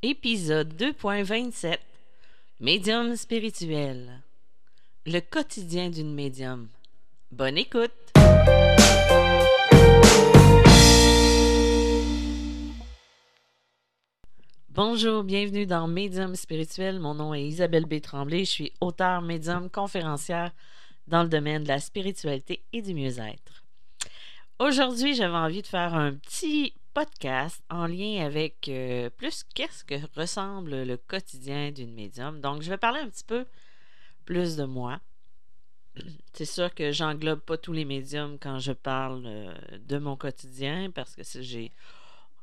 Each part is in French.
Épisode 2.27 Médium spirituel. Le quotidien d'une médium. Bonne écoute! Bonjour, bienvenue dans Médium spirituel. Mon nom est Isabelle B. Tremblay. Je suis auteur, médium, conférencière dans le domaine de la spiritualité et du mieux-être. Aujourd'hui, j'avais envie de faire un petit podcast en lien avec euh, plus qu'est-ce que ressemble le quotidien d'une médium. Donc, je vais parler un petit peu plus de moi. C'est sûr que j'englobe pas tous les médiums quand je parle euh, de mon quotidien parce que j'ai,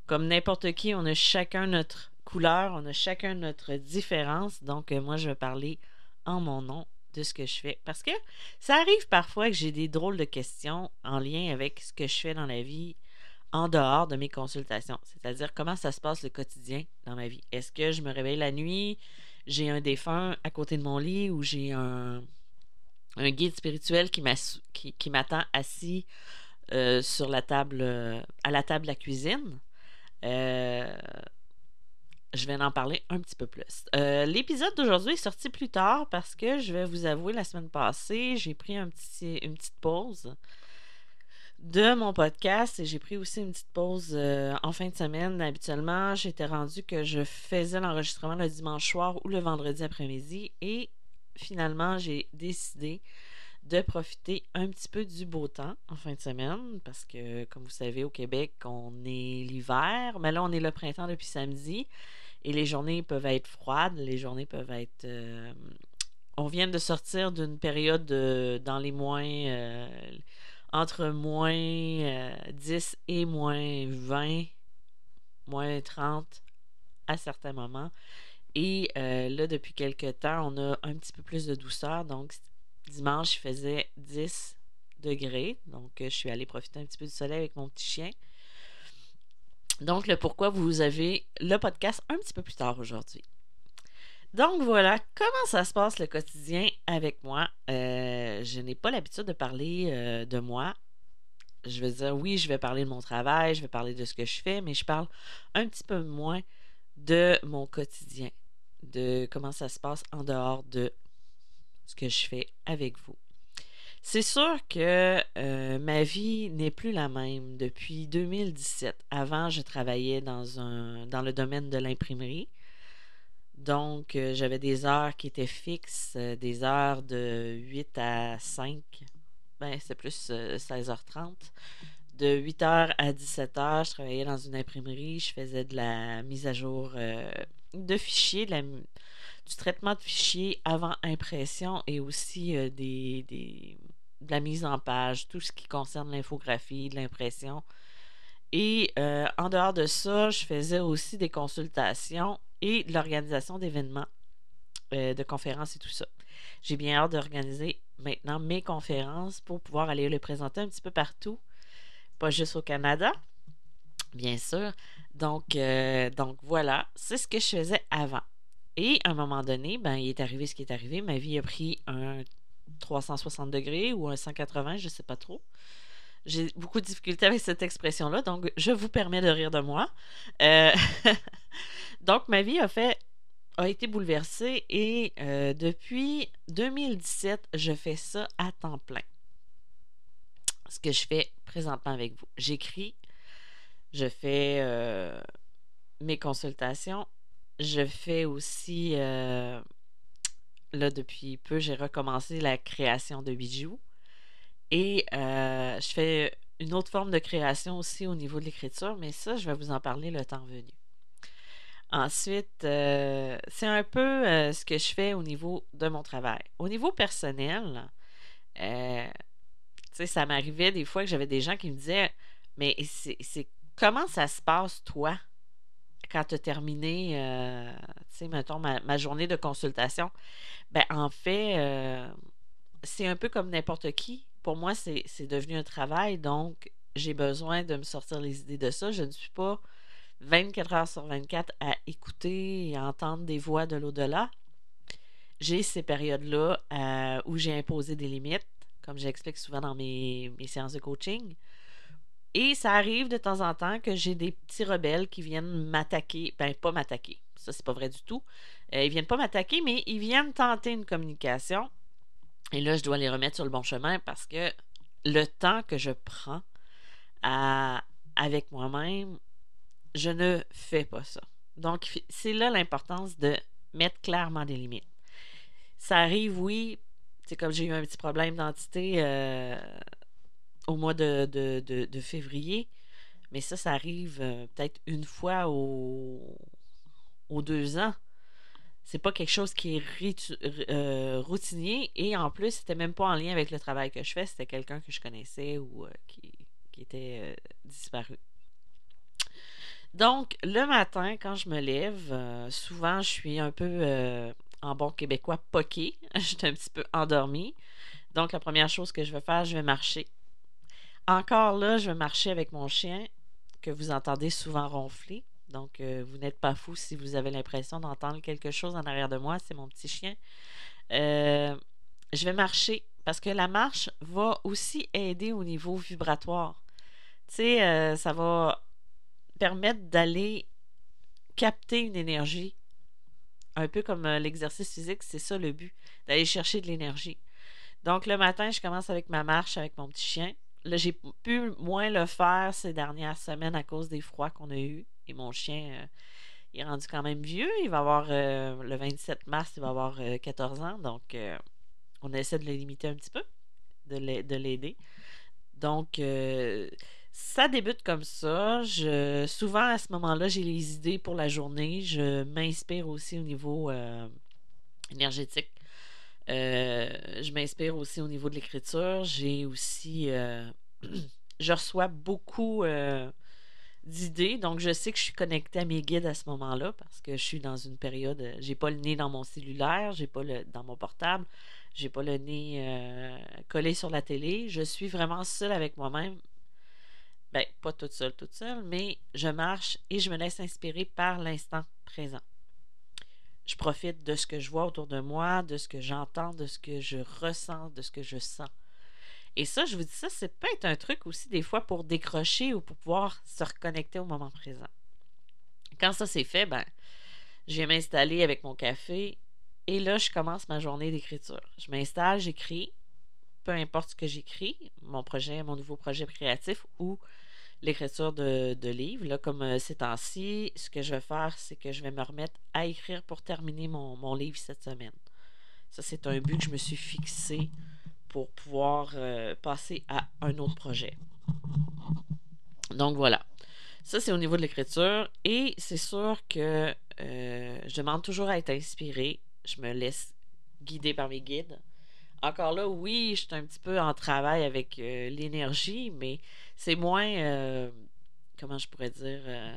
comme n'importe qui, on a chacun notre couleur, on a chacun notre différence. Donc, euh, moi, je vais parler en mon nom de ce que je fais. Parce que ça arrive parfois que j'ai des drôles de questions en lien avec ce que je fais dans la vie en dehors de mes consultations. C'est-à-dire comment ça se passe le quotidien dans ma vie? Est-ce que je me réveille la nuit, j'ai un défunt à côté de mon lit ou j'ai un, guide spirituel qui m'attend assis euh, sur la table, euh, à la table de la cuisine? Euh, je vais en parler un petit peu plus. L'épisode d'aujourd'hui est sorti plus tard parce que je vais vous avouer, la semaine passée, j'ai pris une petite pause de mon podcast et j'ai pris aussi une petite pause euh, en fin de semaine. Habituellement, j'étais rendu que je faisais l'enregistrement le dimanche soir ou le vendredi après-midi et finalement, j'ai décidé de profiter un petit peu du beau temps en fin de semaine parce que, comme vous savez, au Québec, on est l'hiver, mais là, on est le printemps depuis samedi et les journées peuvent être froides, les journées peuvent être... Euh, on vient de sortir d'une période dans les moins... Euh, entre moins 10 euh, et moins 20, moins 30 à certains moments. Et euh, là, depuis quelques temps, on a un petit peu plus de douceur. Donc, dimanche, il faisait 10 degrés. Donc, euh, je suis allée profiter un petit peu du soleil avec mon petit chien. Donc, le pourquoi vous avez le podcast un petit peu plus tard aujourd'hui. Donc voilà, comment ça se passe le quotidien avec moi. Euh, je n'ai pas l'habitude de parler euh, de moi. Je veux dire, oui, je vais parler de mon travail, je vais parler de ce que je fais, mais je parle un petit peu moins de mon quotidien, de comment ça se passe en dehors de ce que je fais avec vous. C'est sûr que euh, ma vie n'est plus la même depuis 2017. Avant, je travaillais dans, un, dans le domaine de l'imprimerie. Donc, euh, j'avais des heures qui étaient fixes, euh, des heures de 8 à 5. Ben, c'est plus 16h30. Euh, de 8h à 17h, je travaillais dans une imprimerie. Je faisais de la mise à jour de fichiers, du traitement de fichiers avant impression et aussi des, de la mise en page, tout ce qui concerne l'infographie, l'impression. Et en dehors de ça, je faisais aussi des consultations et de l'organisation d'événements, euh, de conférences et tout ça. J'ai bien hâte d'organiser maintenant mes conférences pour pouvoir aller les présenter un petit peu partout, pas juste au Canada, bien sûr. Donc, euh, donc voilà, c'est ce que je faisais avant. Et à un moment donné, ben, il est arrivé ce qui est arrivé. Ma vie a pris un 360 degrés ou un 180, je ne sais pas trop. J'ai beaucoup de difficultés avec cette expression-là, donc je vous permets de rire de moi. Euh, donc, ma vie a été bouleversée et euh, depuis 2017, je fais ça à temps plein. Ce que je fais présentement avec vous. J'écris, je fais euh, mes consultations, je fais aussi, là depuis peu, j'ai recommencé la création de bijoux. Et euh, je fais une autre forme de création aussi au niveau de l'écriture, mais ça, je vais vous en parler le temps venu. Ensuite, euh, c'est un peu euh, ce que je fais au niveau de mon travail. Au niveau personnel, ça m'arrivait des fois que j'avais des gens qui me disaient Mais c'est comment ça se passe, toi, quand tu as terminé, tu sais, mettons, ma, ma, journée de consultation? Ben, en fait, c'est un peu comme n'importe qui pour moi, c'est devenu un travail, donc j'ai besoin de me sortir les idées de ça. Je ne suis pas 24 heures sur 24 à écouter et entendre des voix de l'au-delà. J'ai ces périodes-là euh, où j'ai imposé des limites, comme j'explique souvent dans mes, séances de coaching. Et ça arrive de temps en temps que j'ai des petits rebelles qui viennent m'attaquer. Ben, pas m'attaquer. Ça, c'est pas vrai du tout. Euh, ils viennent pas m'attaquer, mais ils viennent tenter une communication. Et là, je dois les remettre sur le bon chemin parce que le temps que je prends à, avec moi-même, je ne fais pas ça. Donc, c'est là l'importance de mettre clairement des limites. Ça arrive, oui, c'est comme j'ai eu un petit problème d'entité euh, au mois de, février. Mais ça, ça arrive euh, peut-être une fois aux deux ans. C'est pas quelque chose qui est euh, routinier et en plus, c'était même pas en lien avec le travail que je fais. C'était quelqu'un que je connaissais ou qui, était disparu. Donc, le matin, quand je me lève, souvent, je suis un peu en bon québécois, poqué. J'étais un petit peu endormie. Donc, la première chose que je vais faire, je vais marcher. Encore là, je vais marcher avec mon chien que vous entendez souvent ronfler. Donc, euh, vous n'êtes pas fou si vous avez l'impression d'entendre quelque chose en arrière de moi. C'est mon petit chien. Euh, je vais marcher parce que la marche va aussi aider au niveau vibratoire. Tu sais, euh, ça va permettre d'aller capter une énergie un peu comme euh, l'exercice physique, c'est ça le but, d'aller chercher de l'énergie. Donc le matin, je commence avec ma marche avec mon petit chien. Là, j'ai pu moins le faire ces dernières semaines à cause des froids qu'on a eus. Et mon chien euh, il est rendu quand même vieux. Il va avoir euh, le 27 mars, il va avoir 14 ans. Donc on essaie de le limiter un petit peu, de l'aider. Donc ça débute comme ça. Je, souvent, à ce moment-là, j'ai les idées pour la journée. Je m'inspire aussi au niveau euh, énergétique. Euh, je m'inspire aussi au niveau de l'écriture. J'ai aussi. Euh, je reçois beaucoup d'idées. Donc, je sais que je suis connectée à mes guides à ce moment-là parce que je suis dans une période. J'ai pas le nez dans mon cellulaire, j'ai pas le dans mon portable, j'ai pas le nez collé sur la télé. Je suis vraiment seule avec moi-même ben, pas toute seule, toute seule, mais je marche et je me laisse inspirer par l'instant présent. Je profite de ce que je vois autour de moi, de ce que j'entends, de ce que je ressens, de ce que je sens. Et ça, je vous dis ça, c'est peut-être un truc aussi des fois pour décrocher ou pour pouvoir se reconnecter au moment présent. Quand ça c'est fait, ben, je vais m'installer avec mon café et là, je commence ma journée d'écriture. Je m'installe, j'écris, peu importe ce que j'écris, mon projet, mon nouveau projet créatif ou l'écriture de, livres. Là, comme euh, ces temps-ci, ce que je vais faire, c'est que je vais me remettre à écrire pour terminer mon, livre cette semaine. Ça, c'est un but que je me suis fixé pour pouvoir euh, passer à un autre projet. Donc voilà. Ça, c'est au niveau de l'écriture. Et c'est sûr que euh, je demande toujours à être inspiré. Je me laisse guider par mes guides. Encore là, oui, je suis un petit peu en travail avec l'énergie, mais c'est moins. Euh, comment je pourrais dire euh,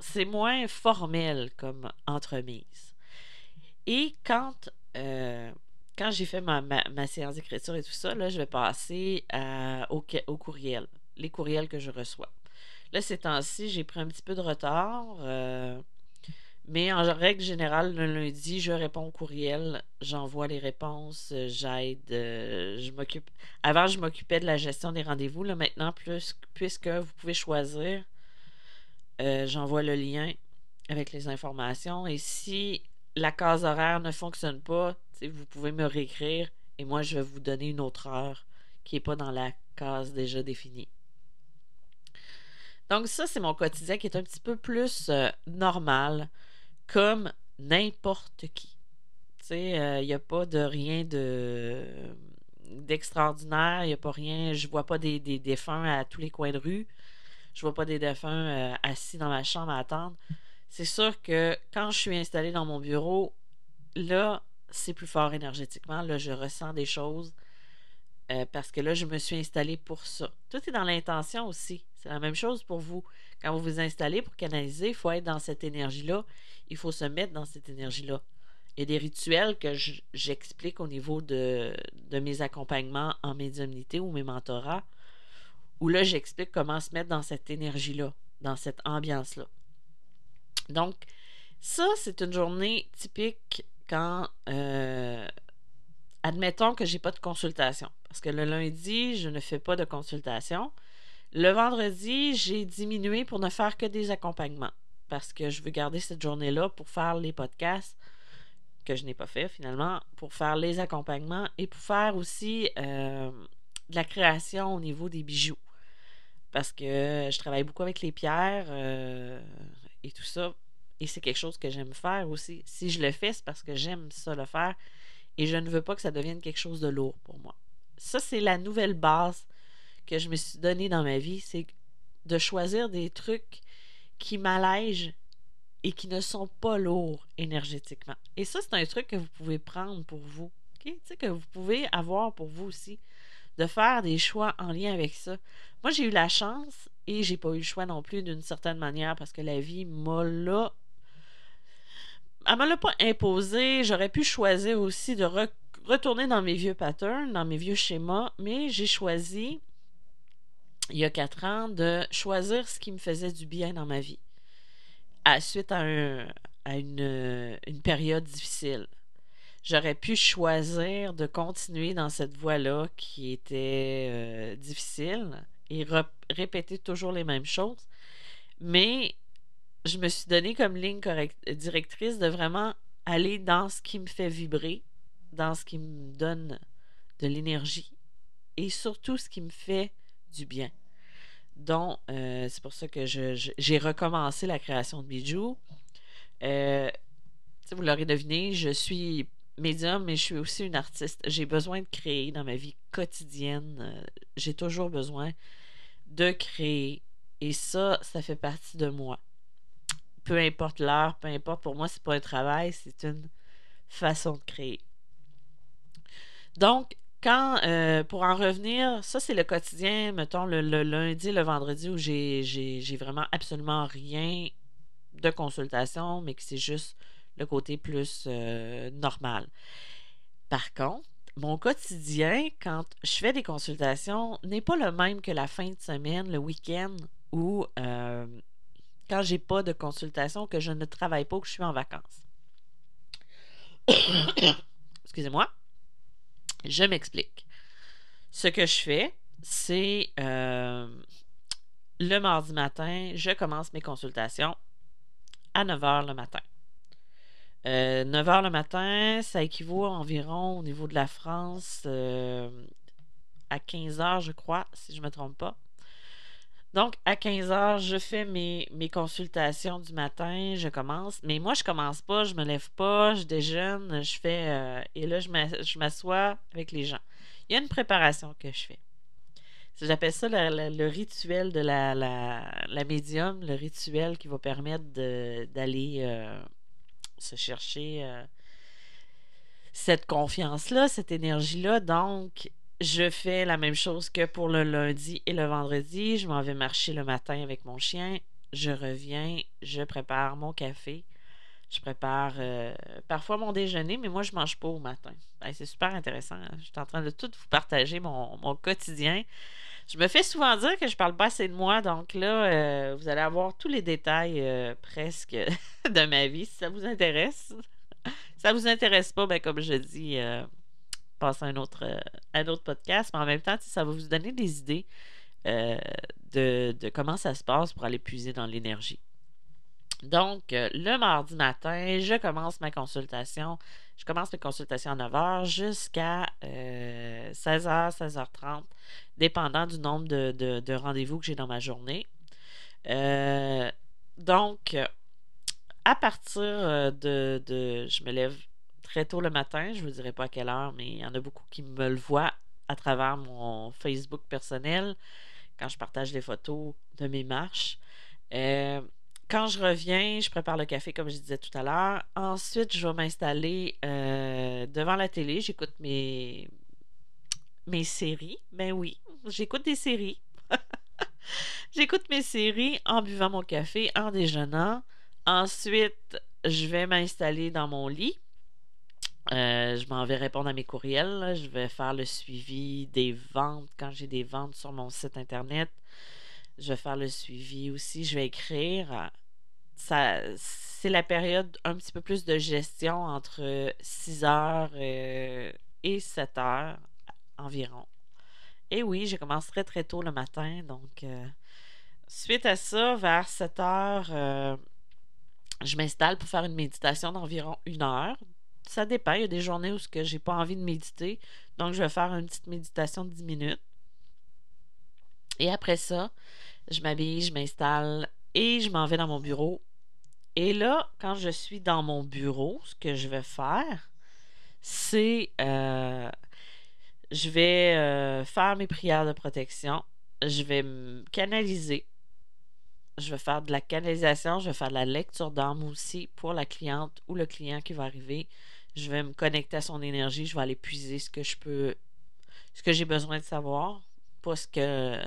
C'est moins formel comme entremise. Et quand. Euh, quand j'ai fait ma, séance d'écriture et tout ça, là, je vais passer au, au, courriel, les courriels que je reçois. Là, ces temps-ci, j'ai pris un petit peu de retard. Mais en règle générale, le lundi, je réponds au courriel, j'envoie les réponses, euh, j'aide, euh, je m'occupe. Avant, je m'occupais de la gestion des rendez-vous. Là, maintenant, plus, puisque vous pouvez choisir, euh, j'envoie le lien avec les informations. Et si la case horaire ne fonctionne pas, vous pouvez me réécrire et moi, je vais vous donner une autre heure qui n'est pas dans la case déjà définie. Donc ça, c'est mon quotidien qui est un petit peu plus normal comme n'importe qui. Tu sais, il euh, n'y a pas de rien de d'extraordinaire, il n'y a pas rien, je vois pas des, défunts à tous les coins de rue, je vois pas des défunts euh, assis dans ma chambre à attendre. C'est sûr que quand je suis installée dans mon bureau, là, c'est plus fort énergétiquement, là, je ressens des choses euh, parce que là, je me suis installée pour ça. Tout est dans l'intention aussi. C'est la même chose pour vous. Quand vous vous installez pour canaliser, il faut être dans cette énergie-là. Il faut se mettre dans cette énergie-là. Il y a des rituels que j'explique au niveau de, mes accompagnements en médiumnité ou mes mentorats, où là, j'explique comment se mettre dans cette énergie-là, dans cette ambiance-là. Donc, ça, c'est une journée typique quand, euh, admettons que j'ai pas de consultation, parce que le lundi, je ne fais pas de consultation. Le vendredi, j'ai diminué pour ne faire que des accompagnements parce que je veux garder cette journée-là pour faire les podcasts que je n'ai pas fait finalement, pour faire les accompagnements et pour faire aussi euh, de la création au niveau des bijoux. Parce que je travaille beaucoup avec les pierres euh, et tout ça. Et c'est quelque chose que j'aime faire aussi. Si je le fais, c'est parce que j'aime ça le faire. Et je ne veux pas que ça devienne quelque chose de lourd pour moi. Ça, c'est la nouvelle base que je me suis donnée dans ma vie. C'est de choisir des trucs qui m'allègent et qui ne sont pas lourds énergétiquement. Et ça, c'est un truc que vous pouvez prendre pour vous. Tu sais, que vous pouvez avoir pour vous aussi. De faire des choix en lien avec ça. Moi, j'ai eu la chance et j'ai pas eu le choix non plus d'une certaine manière parce que la vie m'a là. Elle me l'a pas imposé. J'aurais pu choisir aussi de retourner dans mes vieux patterns, dans mes vieux schémas, mais j'ai choisi, il y a quatre ans, de choisir ce qui me faisait du bien dans ma vie à, suite à, une, période difficile. J'aurais pu choisir de continuer dans cette voie-là qui était euh, difficile et répéter toujours les mêmes choses. Mais je me suis donné comme ligne directrice de vraiment aller dans ce qui me fait vibrer, dans ce qui me donne de l'énergie et surtout ce qui me fait du bien. Donc, euh, c'est pour ça que j'ai recommencé la création de bijoux. Euh, vous l'aurez deviné, je suis médium, mais je suis aussi une artiste. J'ai besoin de créer dans ma vie quotidienne. Euh, j'ai toujours besoin de créer. Et ça, ça fait partie de moi. Peu importe l'heure, peu importe, pour moi, c'est pas un travail, c'est une façon de créer. Donc, quand, euh, pour en revenir, ça c'est le quotidien, mettons le, lundi, le vendredi où j'ai vraiment absolument rien de consultation, mais que c'est juste le côté plus euh, normal. Par contre, mon quotidien, quand je fais des consultations, n'est pas le même que la fin de semaine, le week-end ou euh, quand j'ai pas de consultation, que je ne travaille pas, que je suis en vacances. Excusez-moi. Je m'explique. Ce que je fais, c'est euh, le mardi matin, je commence mes consultations à 9 h le matin. 9 euh, h le matin, ça équivaut environ au niveau de la France euh, à 15 h, je crois, si je ne me trompe pas. Donc, à 15 h je fais mes, mes, consultations du matin, je commence. Mais moi, je commence pas, je me lève pas, je déjeune, je fais. Euh, et là, je m'assois avec les gens. Il y a une préparation que je fais. J'appelle ça le, rituel de la, la, médium, le rituel qui va permettre d'aller euh, se chercher euh, cette confiance-là, cette énergie-là. Donc, je fais la même chose que pour le lundi et le vendredi. Je m'en vais marcher le matin avec mon chien. Je reviens, je prépare mon café. Je prépare euh, parfois mon déjeuner, mais moi, je ne mange pas au matin. c'est super intéressant. Je suis en train de tout vous partager mon, quotidien. Je me fais souvent dire que je parle pas assez de moi, donc là, euh, vous allez avoir tous les détails euh, presque de ma vie si ça vous intéresse. si ça vous intéresse pas, ben, comme je dis, passer à un autre, un autre podcast, mais en même temps, ça va vous donner des idées euh, de, comment ça se passe pour aller puiser dans l'énergie. Donc, euh, le mardi matin, je commence ma consultation. Je commence mes consultations à 9h jusqu'à 16h, 16h30, dépendant du nombre de, rendez-vous que j'ai dans ma journée. donc, à partir de, de, Je me lève très tôt le matin. Je ne vous dirai pas à quelle heure, mais il y en a beaucoup qui me le voient à travers mon Facebook personnel quand je partage les photos de mes marches. Euh, quand je reviens, je prépare le café comme je disais tout à l'heure. Ensuite, je vais m'installer euh, devant la télé. J'écoute mes, mes séries. Ben oui, j'écoute des séries. j'écoute mes séries en buvant mon café, en déjeunant. Ensuite, je vais m'installer dans mon lit. Euh, je m'en vais répondre à mes courriels. Je vais faire le suivi des ventes quand j'ai des ventes sur mon site internet. Je vais faire le suivi aussi. Je vais écrire. Ça, c'est la période un petit peu plus de gestion entre 6 heures euh, et 7 heures environ. Et oui, je commence très très tôt le matin. Donc, euh, suite à ça, vers 7 heures, euh, je m'installe pour faire une méditation d'environ une heure. Ça dépend. Il y a des journées où je n'ai pas envie de méditer. Donc, je vais faire une petite méditation de 10 minutes. Et après ça, je m'habille, je m'installe et je m'en vais dans mon bureau. Et là, quand je suis dans mon bureau, ce que je vais faire, c'est euh, je vais euh, faire mes prières de protection. Je vais me canaliser. Je vais faire de la canalisation. Je vais faire de la lecture d'âme aussi pour la cliente ou le client qui va arriver. Je vais me connecter à son énergie. Je vais aller puiser ce que je peux, ce que j'ai besoin de savoir. Parce que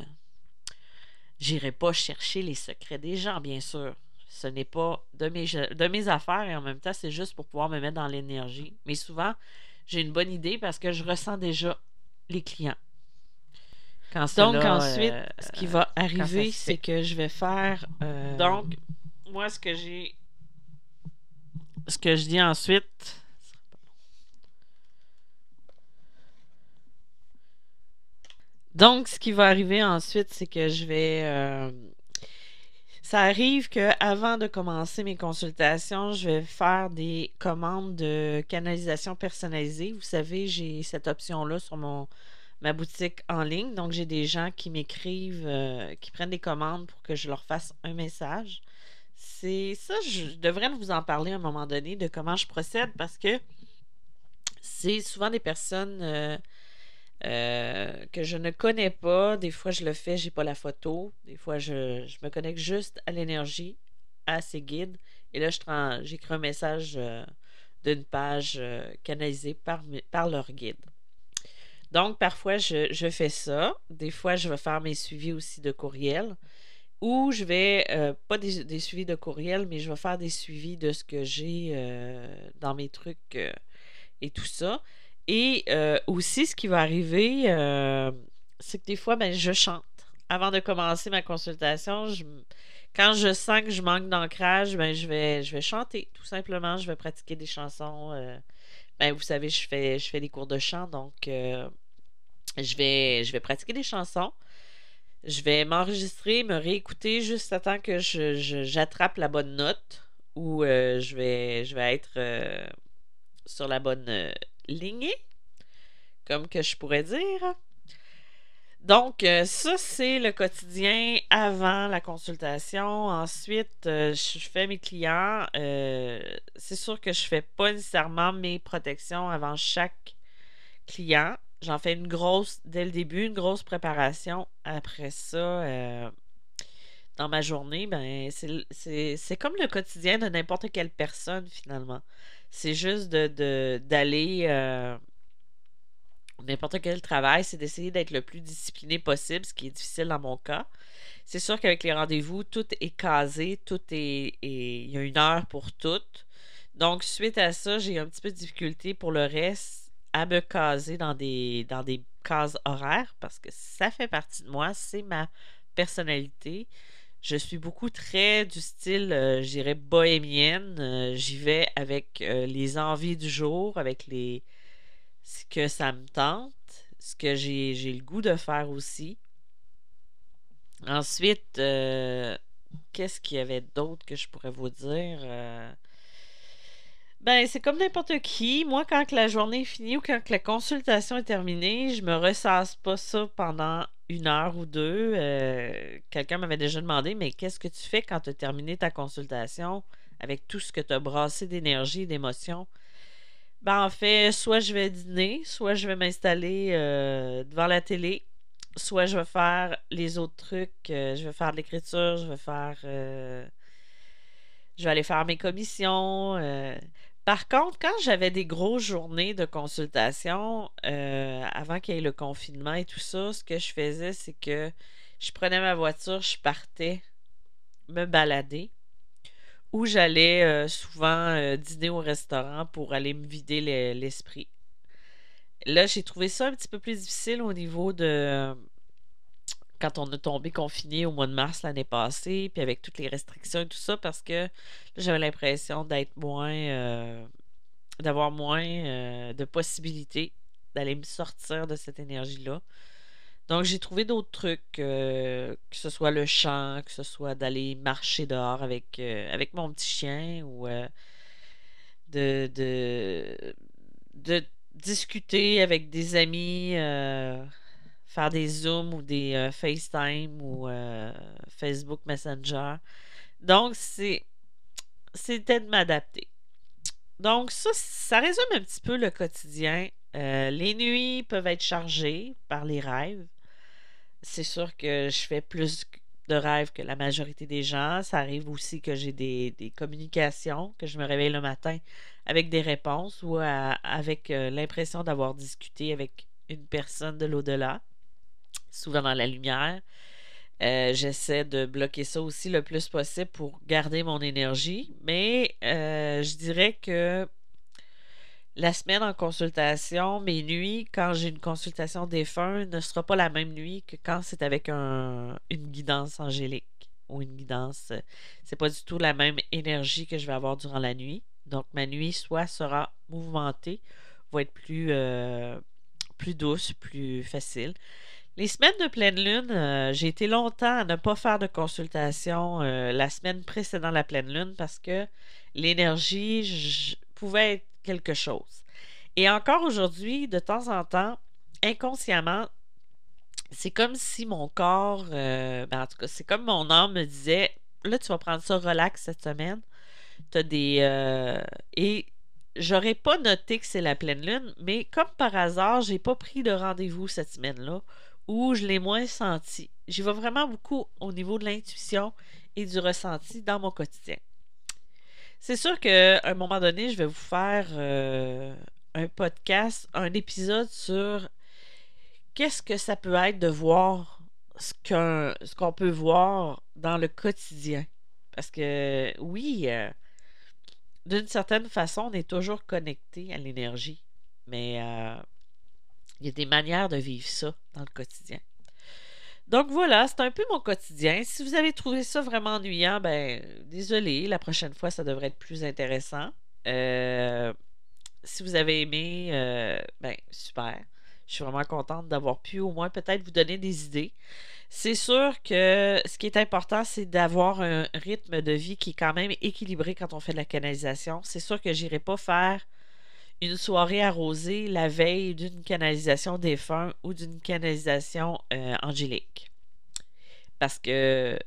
j'irai pas chercher les secrets des gens, bien sûr. Ce n'est pas de mes, de mes affaires et en même temps, c'est juste pour pouvoir me mettre dans l'énergie. Mais souvent, j'ai une bonne idée parce que je ressens déjà les clients. Donc, ensuite, euh, ce qui va arriver, c'est que je vais faire. Euh, Donc, moi, ce que j'ai. Ce que je dis ensuite. Donc, ce qui va arriver ensuite, c'est que je vais. Euh, ça arrive qu'avant de commencer mes consultations, je vais faire des commandes de canalisation personnalisée. Vous savez, j'ai cette option-là sur mon, ma boutique en ligne. Donc, j'ai des gens qui m'écrivent, euh, qui prennent des commandes pour que je leur fasse un message. C'est ça, je devrais vous en parler à un moment donné de comment je procède parce que c'est souvent des personnes euh, euh, que je ne connais pas. Des fois, je le fais, j'ai pas la photo. Des fois, je, me connecte juste à l'énergie, à ces guides. Et là, j'écris un message euh, d'une page euh, canalisée par, par leur guide. Donc, parfois, je, fais ça. Des fois, je vais faire mes suivis aussi de courriel. Ou je vais, pas des, des, suivis de courriel, mais je vais faire des suivis de ce que j'ai dans mes trucs et tout ça. Et euh, aussi, ce qui va arriver, euh, c'est que des fois, ben, je chante. Avant de commencer ma consultation, quand je sens que je manque d'ancrage, ben, je, vais, je vais chanter. Tout simplement, je vais pratiquer des chansons. Euh, ben, vous savez, je fais, je fais des cours de chant, donc je, vais, je vais pratiquer des chansons. Je vais m'enregistrer, me réécouter juste à temps que j'attrape la bonne note ou je, vais, je vais être sur la bonne lignée, comme que je pourrais dire. Donc, euh, ça, c'est le quotidien avant la consultation. Ensuite, euh, je fais mes clients. Euh, c'est sûr que je fais pas nécessairement mes protections avant chaque client. J'en fais une grosse dès le début, une grosse préparation. Après ça, dans ma journée, ben, c'est comme le quotidien de n'importe quelle personne finalement. C'est juste de, d'aller euh, n'importe quel travail, c'est d'essayer d'être le plus discipliné possible, ce qui est difficile dans mon cas. C'est sûr qu'avec les rendez-vous, tout est casé, tout est, il y a une heure pour tout. Donc, suite à ça, j'ai un petit peu de difficulté pour le reste à me caser dans des, dans des cases horaires parce que ça fait partie de moi, c'est ma personnalité. Je suis beaucoup très du style, euh, je bohémienne. Euh, j'y vais avec euh, les envies du jour, avec les ce que ça me tente, ce que j'ai, le goût de faire aussi. Ensuite, qu'est-ce qu'il y avait d'autre que je pourrais vous dire? Ben, c'est comme n'importe qui. Moi, quand la journée est finie ou quand la consultation est terminée, je me ressasse pas ça pendant une heure ou deux. Euh, quelqu'un m'avait déjà demandé, mais qu'est-ce que tu fais quand tu as terminé ta consultation avec tout ce que tu as brassé d'énergie et d'émotion? Ben, en fait, soit je vais dîner, soit je vais m'installer euh, devant la télé, soit je vais faire les autres trucs. Euh, je vais faire de l'écriture, je vais faire. je vais aller faire mes commissions. Par contre, quand j'avais des grosses journées de consultation, euh, avant qu'il y ait le confinement et tout ça, ce que je faisais, c'est que je prenais ma voiture, je partais me balader, ou j'allais euh, souvent euh, dîner au restaurant pour aller me vider l'esprit. Là, j'ai trouvé ça un petit peu plus difficile au niveau de quand on a tombé confiné au mois de mars l'année passée, puis avec toutes les restrictions et tout ça, parce que j'avais l'impression d'être moins. Euh, d'avoir moins euh, de possibilités d'aller me sortir de cette énergie-là. Donc, j'ai trouvé d'autres trucs, euh, que ce soit le chant, que ce soit d'aller marcher dehors avec, avec mon petit chien ou de, de discuter avec des amis, faire des Zooms ou des FaceTime ou Facebook Messenger. Donc, c'est c'était de m'adapter. Donc, ça, ça résume un petit peu le quotidien. les nuits peuvent être chargées par les rêves c'est sûr que je fais plus de rêves que la majorité des gens. Ça arrive aussi que j'ai des, communications, que je me réveille le matin avec des réponses ou avec euh, l'impression d'avoir discuté avec une personne de l'au-delà, souvent dans la lumière. Euh, j'essaie de bloquer ça aussi le plus possible pour garder mon énergie, mais euh, je dirais que la semaine en consultation, mes nuits, quand j'ai une consultation défunt, ne sera pas la même nuit que quand c'est avec un, une guidance angélique ou une guidance. C'est pas du tout la même énergie que je vais avoir durant la nuit. Donc, ma nuit soit sera mouvementée, va être plus, euh, plus douce, plus facile. Les semaines de pleine lune, euh, j'ai été longtemps à ne pas faire de consultation la semaine précédant la pleine lune parce que l'énergie pouvait être quelque chose. Et encore aujourd'hui, de temps en temps, inconsciemment, c'est comme si mon corps, euh, ben, en tout cas, c'est comme mon âme me disait, là, tu vas prendre ça relax cette semaine. As des... Euh, et j'aurais pas noté que c'est la pleine lune, mais comme par hasard, j'ai pas pris de rendez-vous cette semaine-là où je l'ai moins senti. J'y vais vraiment beaucoup au niveau de l'intuition et du ressenti dans mon quotidien. C'est sûr qu'à un moment donné, je vais vous faire euh, un podcast, un épisode sur qu'est-ce que ça peut être de voir ce qu'on peut voir dans le quotidien. Parce que oui, euh, d'une certaine façon, on est toujours connecté à l'énergie. Mais euh, il y a des manières de vivre ça dans le quotidien. Donc voilà, c'est un peu mon quotidien. Si vous avez trouvé ça vraiment ennuyant, ben désolé, la prochaine fois, ça devrait être plus intéressant. Euh, si vous avez aimé, euh, ben super. Je suis vraiment contente d'avoir pu au moins peut-être vous donner des idées. C'est sûr que ce qui est important, c'est d'avoir un rythme de vie qui est quand même équilibré quand on fait de la canalisation. C'est sûr que j'irai pas faire une soirée arrosée la veille d'une canalisation défunt ou d'une canalisation euh, angélique. Parce que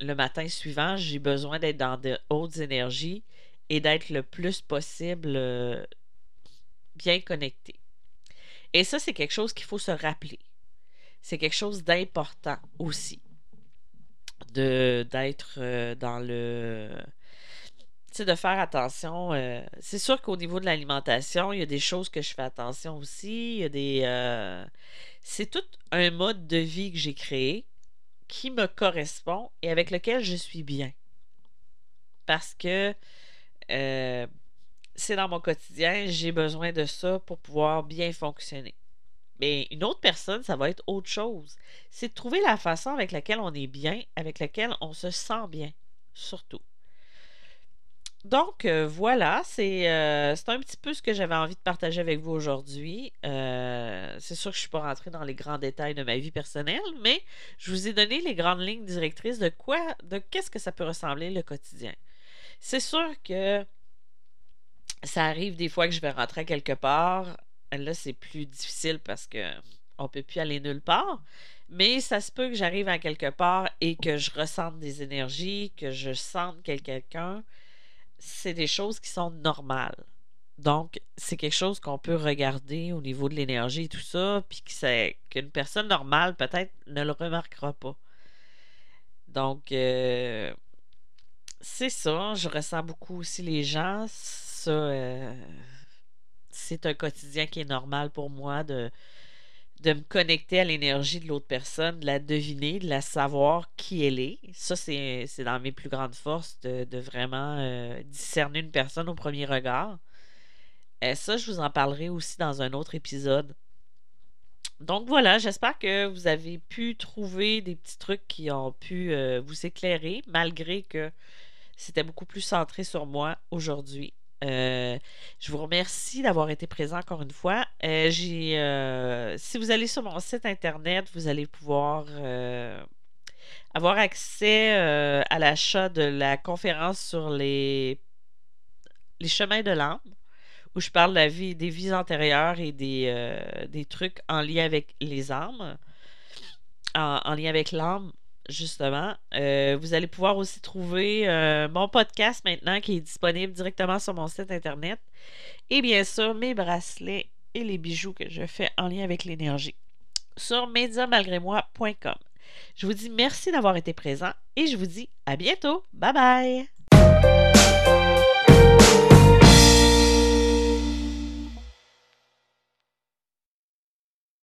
le matin suivant, j'ai besoin d'être dans de hautes énergies et d'être le plus possible euh, bien connecté. Et ça, c'est quelque chose qu'il faut se rappeler. C'est quelque chose d'important aussi. D'être euh, dans le de faire attention. Euh, c'est sûr qu'au niveau de l'alimentation, il y a des choses que je fais attention aussi. Il y a des. Euh, c'est tout un mode de vie que j'ai créé qui me correspond et avec lequel je suis bien. Parce que euh, c'est dans mon quotidien, j'ai besoin de ça pour pouvoir bien fonctionner. Mais une autre personne, ça va être autre chose. C'est de trouver la façon avec laquelle on est bien, avec laquelle on se sent bien, surtout. Donc euh, voilà, euh, c'est un petit peu ce que j'avais envie de partager avec vous aujourd'hui. Euh, c'est sûr que je ne suis pas rentrée dans les grands détails de ma vie personnelle, mais je vous ai donné les grandes lignes directrices de quoi, de qu'est-ce que ça peut ressembler le quotidien. C'est sûr que ça arrive des fois que je vais rentrer quelque part. Là, c'est plus difficile parce que on peut plus aller nulle part. Mais ça se peut que j'arrive à quelque part et que je ressente des énergies, que je sente quelqu'un c'est des choses qui sont normales. Donc, c'est quelque chose qu'on peut regarder au niveau de l'énergie et tout ça, puis qu'une personne normale, peut-être, ne le remarquera pas. Donc, euh, c'est ça. Je ressens beaucoup aussi les gens. Ça, euh, c'est un quotidien qui est normal pour moi de, de me connecter à l'énergie de l'autre personne, de la deviner, de la savoir qui elle est. Ça, c'est dans mes plus grandes forces de, vraiment euh, discerner une personne au premier regard. Et ça, je vous en parlerai aussi dans un autre épisode. Donc voilà, j'espère que vous avez pu trouver des petits trucs qui ont pu euh, vous éclairer, malgré que c'était beaucoup plus centré sur moi aujourd'hui. Euh, je vous remercie d'avoir été présent encore une fois. Euh, euh, si vous allez sur mon site internet, vous allez pouvoir avoir accès à l'achat de la conférence sur les, chemins de l'âme, où je parle de la vie, des vies antérieures et des, des trucs en lien avec les âmes, en lien avec l'âme justement. Euh, vous allez pouvoir aussi trouver euh, mon podcast maintenant qui est disponible directement sur mon site internet. Et bien sûr, mes bracelets et les bijoux que je fais en lien avec l'énergie sur mediamalgrémoi.com. Je vous dis merci d'avoir été présent et je vous dis à bientôt. Bye bye!